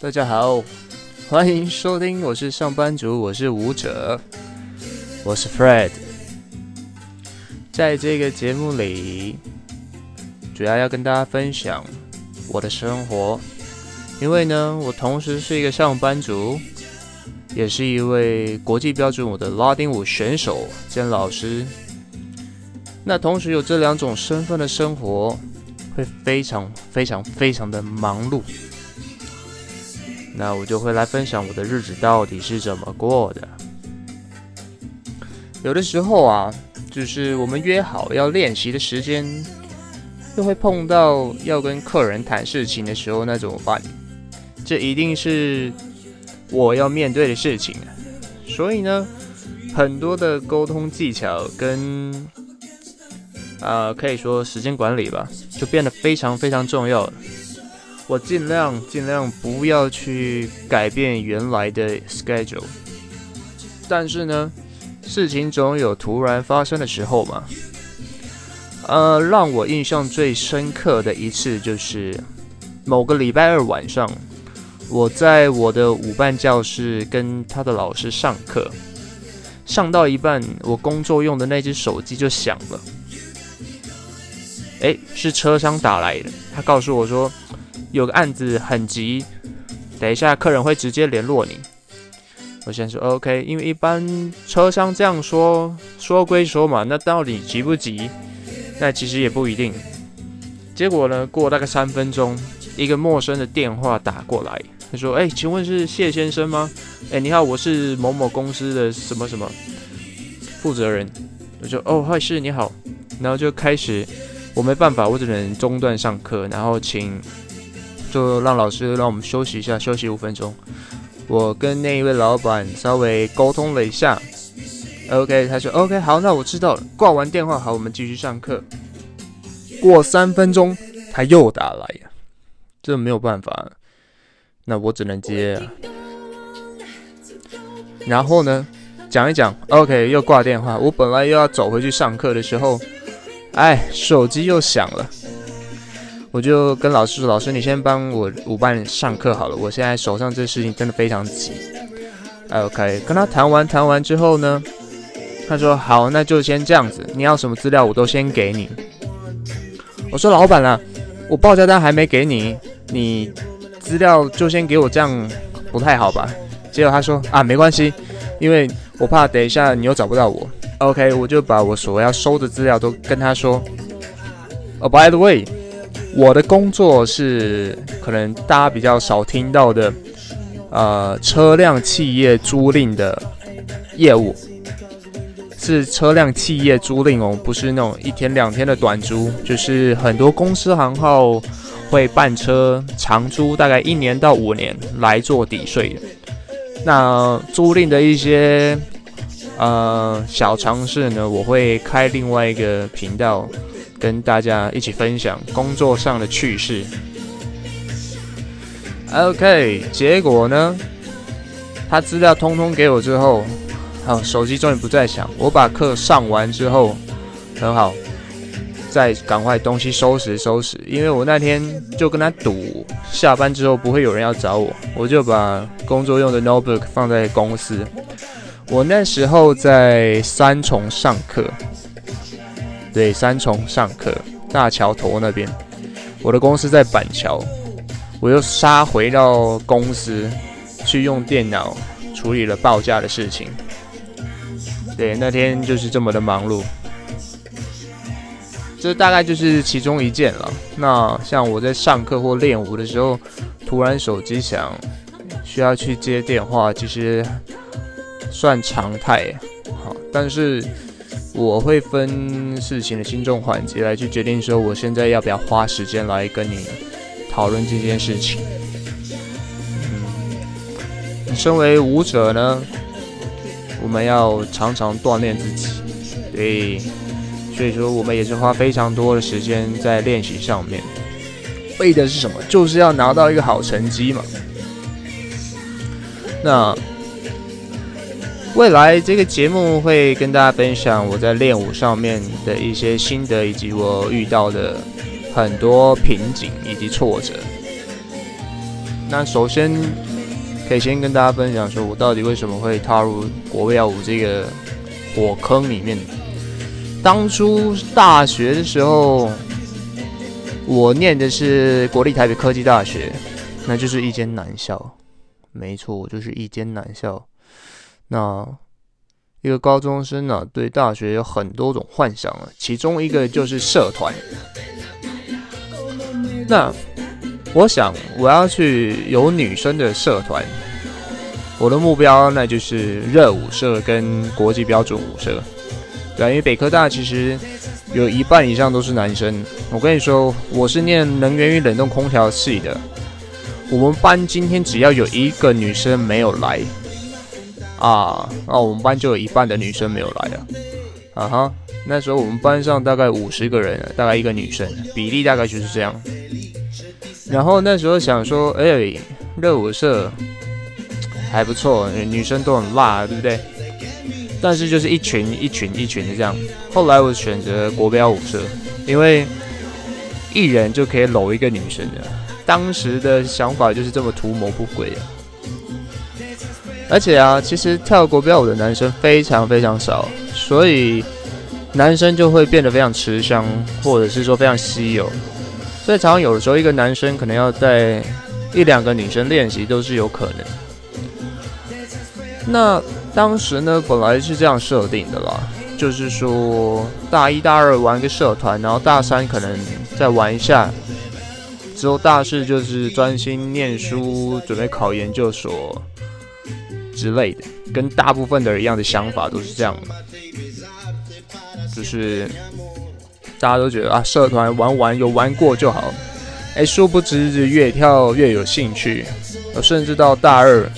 大家好，欢迎收听，我是上班族，我是舞者，我是 Fred。在这个节目里，主要要跟大家分享我的生活，因为呢，我同时是一个上班族。也是一位国际标准舞的拉丁舞选手兼老师。那同时有这两种身份的生活，会非常非常非常的忙碌。那我就会来分享我的日子到底是怎么过的。有的时候啊，就是我们约好要练习的时间，又会碰到要跟客人谈事情的时候，那怎么办？这一定是。我要面对的事情，所以呢，很多的沟通技巧跟啊，可以说时间管理吧，就变得非常非常重要了。我尽量尽量不要去改变原来的 schedule，但是呢，事情总有突然发生的时候嘛。呃，让我印象最深刻的一次就是某个礼拜二晚上。我在我的舞伴教室跟他的老师上课，上到一半，我工作用的那只手机就响了。哎，是车商打来的，他告诉我说有个案子很急，等一下客人会直接联络你。我先说 OK，因为一般车商这样说，说归说嘛，那到底急不急？那其实也不一定。结果呢，过大概三分钟，一个陌生的电话打过来。他说：“哎，请问是谢先生吗？哎，你好，我是某某公司的什么什么负责人。”我说：“哦，嗨，是你好。”然后就开始，我没办法，我只能中断上课，然后请就让老师让我们休息一下，休息五分钟。我跟那一位老板稍微沟通了一下，OK，他说：“OK，好，那我知道了。”挂完电话，好，我们继续上课。过三分钟，他又打来呀，这没有办法。那我只能接，然后呢，讲一讲，OK，又挂电话。我本来又要走回去上课的时候，哎，手机又响了。我就跟老师说：“老师，你先帮我舞伴上课好了，我现在手上这事情真的非常急。”OK，跟他谈完谈完之后呢，他说：“好，那就先这样子，你要什么资料我都先给你。”我说：“老板啊，我报价单还没给你，你。”资料就先给我，这样不太好吧？结果他说啊，没关系，因为我怕等一下你又找不到我。OK，我就把我所要收的资料都跟他说。哦，By the way，我的工作是可能大家比较少听到的，呃，车辆企业租赁的业务，是车辆企业租赁哦，不是那种一天两天的短租，就是很多公司行号。会办车长租，大概一年到五年来做抵税。那租赁的一些呃小尝试呢，我会开另外一个频道，跟大家一起分享工作上的趣事。OK，结果呢，他资料通通给我之后，好，手机终于不再响。我把课上完之后，很好。再赶快东西收拾收拾，因为我那天就跟他赌，下班之后不会有人要找我，我就把工作用的 notebook 放在公司。我那时候在三重上课，对，三重上课，大桥头那边。我的公司在板桥，我又杀回到公司去用电脑处理了报价的事情。对，那天就是这么的忙碌。这大概就是其中一件了。那像我在上课或练舞的时候，突然手机响，需要去接电话，其实算常态。好，但是我会分事情的轻重缓急来去决定说，我现在要不要花时间来跟你讨论这件事情。嗯，身为舞者呢，我们要常常锻炼自己。对。所以说，我们也是花非常多的时间在练习上面，为的是什么？就是要拿到一个好成绩嘛。那未来这个节目会跟大家分享我在练舞上面的一些心得，以及我遇到的很多瓶颈以及挫折。那首先可以先跟大家分享说，我到底为什么会踏入国标舞这个火坑里面。当初大学的时候，我念的是国立台北科技大学，那就是一间男校。没错，我就是一间男校。那一个高中生呢，对大学有很多种幻想啊，其中一个就是社团。那我想我要去有女生的社团，我的目标那就是热舞社跟国际标准舞社。对啊，因为北科大其实有一半以上都是男生。我跟你说，我是念能源与冷冻空调系的，我们班今天只要有一个女生没有来。啊，那我们班就有一半的女生没有来了，啊哈，那时候我们班上大概五十个人，大概一个女生，比例大概就是这样。然后那时候想说，哎，热舞社还不错，女生都很辣，对不对？但是就是一群一群一群的这样。后来我选择国标舞社，因为一人就可以搂一个女生的。当时的想法就是这么图谋不轨啊。而且啊，其实跳国标舞的男生非常非常少，所以男生就会变得非常吃香，或者是说非常稀有。所以常常有的时候，一个男生可能要带一两个女生练习都是有可能。那当时呢，本来是这样设定的啦，就是说大一大二玩个社团，然后大三可能再玩一下，之后大四就是专心念书，准备考研究所。之类的，跟大部分的人一样的想法都是这样的，就是大家都觉得啊，社团玩玩有玩过就好。哎，殊不知越跳越有兴趣，甚至到大二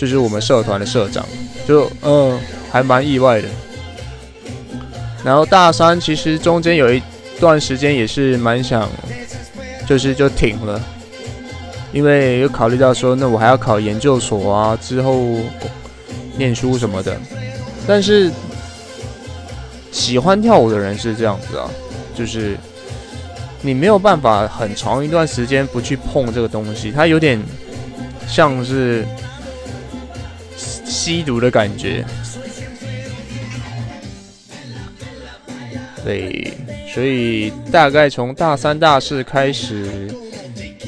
就是我们社团的社长，就嗯还蛮意外的。然后大三其实中间有一段时间也是蛮想，就是就停了。因为有考虑到说，那我还要考研究所啊，之后念书什么的。但是喜欢跳舞的人是这样子啊，就是你没有办法很长一段时间不去碰这个东西，它有点像是吸毒的感觉。对，所以大概从大三、大四开始。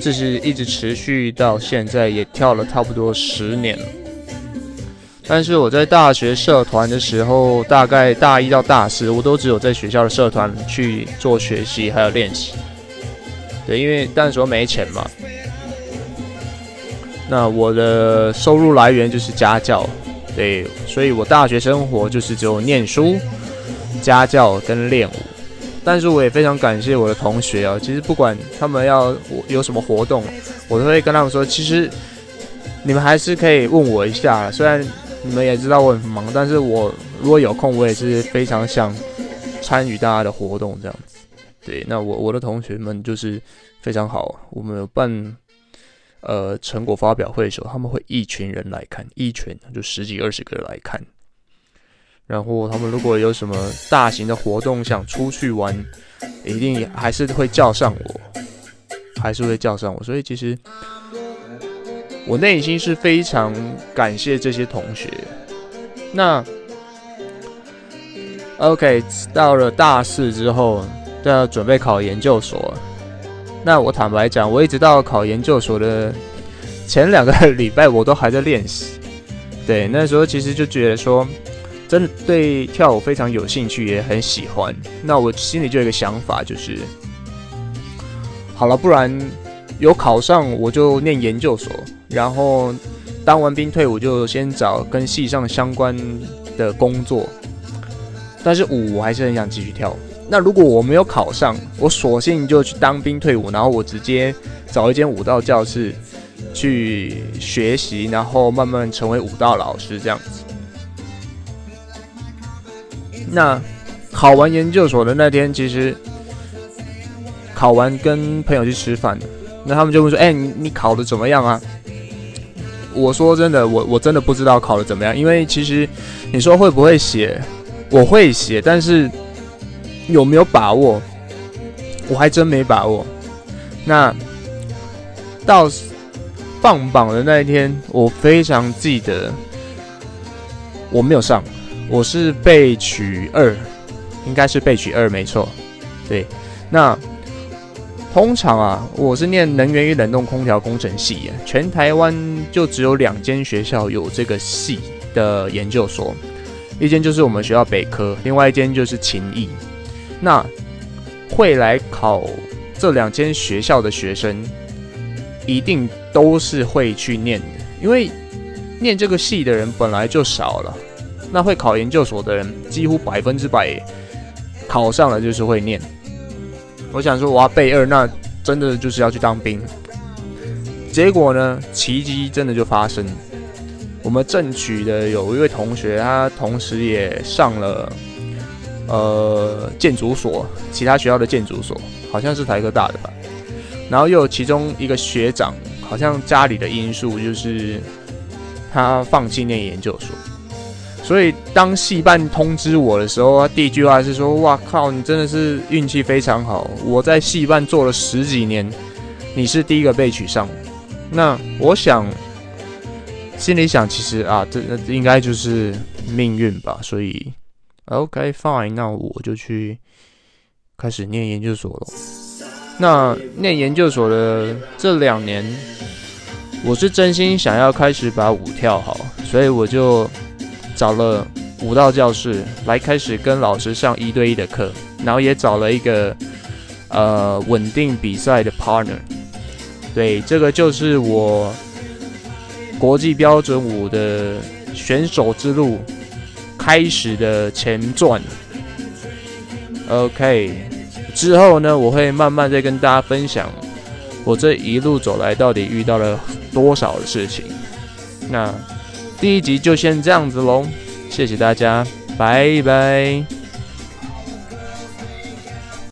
这是一直持续到现在，也跳了差不多十年了。但是我在大学社团的时候，大概大一到大四，我都只有在学校的社团去做学习还有练习。对，因为那时候没钱嘛。那我的收入来源就是家教，对，所以我大学生活就是只有念书、家教跟练舞。但是我也非常感谢我的同学啊，其实不管他们要有什么活动，我都会跟他们说，其实你们还是可以问我一下。虽然你们也知道我很忙，但是我如果有空，我也是非常想参与大家的活动这样子。对，那我我的同学们就是非常好，我们有办呃成果发表会的时候，他们会一群人来看，一群就十几二十个人来看。然后他们如果有什么大型的活动想出去玩，一定还是会叫上我，还是会叫上我。所以其实我内心是非常感谢这些同学。那 OK，到了大四之后都要准备考研究所。那我坦白讲，我一直到考研究所的前两个礼拜，我都还在练习。对，那时候其实就觉得说。真的对跳舞非常有兴趣，也很喜欢。那我心里就有一个想法，就是好了，不然有考上我就念研究所，然后当完兵退伍就先找跟戏上相关的工作。但是舞我还是很想继续跳。那如果我没有考上，我索性就去当兵退伍，然后我直接找一间舞蹈教室去学习，然后慢慢成为舞蹈老师这样子。那考完研究所的那天，其实考完跟朋友去吃饭，那他们就会说：“哎，你你考的怎么样啊？”我说：“真的，我我真的不知道考的怎么样，因为其实你说会不会写，我会写，但是有没有把握，我还真没把握。那到放榜的那一天，我非常记得，我没有上，我是被取二，应该是被取二，没错。对，那通常啊，我是念能源与冷冻空调工程系，全台湾就只有两间学校有这个系的研究所，一间就是我们学校北科，另外一间就是勤益。那会来考这两间学校的学生，一定都是会去念的，因为念这个系的人本来就少了。那会考研究所的人，几乎百分之百考上了就是会念。我想说，我要备二，那真的就是要去当兵。结果呢，奇迹真的就发生。我们正取的有一位同学，他同时也上了。呃，建筑所，其他学校的建筑所，好像是台科大的吧。然后又有其中一个学长，好像家里的因素，就是他放弃念研究所。所以当戏办通知我的时候，他第一句话是说：“哇靠，你真的是运气非常好！我在戏办做了十几年，你是第一个被取上。”那我想，心里想，其实啊，这应该就是命运吧。所以。OK fine，那我就去开始念研究所了。那念研究所的这两年，我是真心想要开始把舞跳好，所以我就找了舞蹈教室来开始跟老师上一对一的课，然后也找了一个呃稳定比赛的 partner。对，这个就是我国际标准舞的选手之路。开始的前传，OK，之后呢，我会慢慢再跟大家分享我这一路走来到底遇到了多少的事情。那第一集就先这样子喽，谢谢大家，拜拜。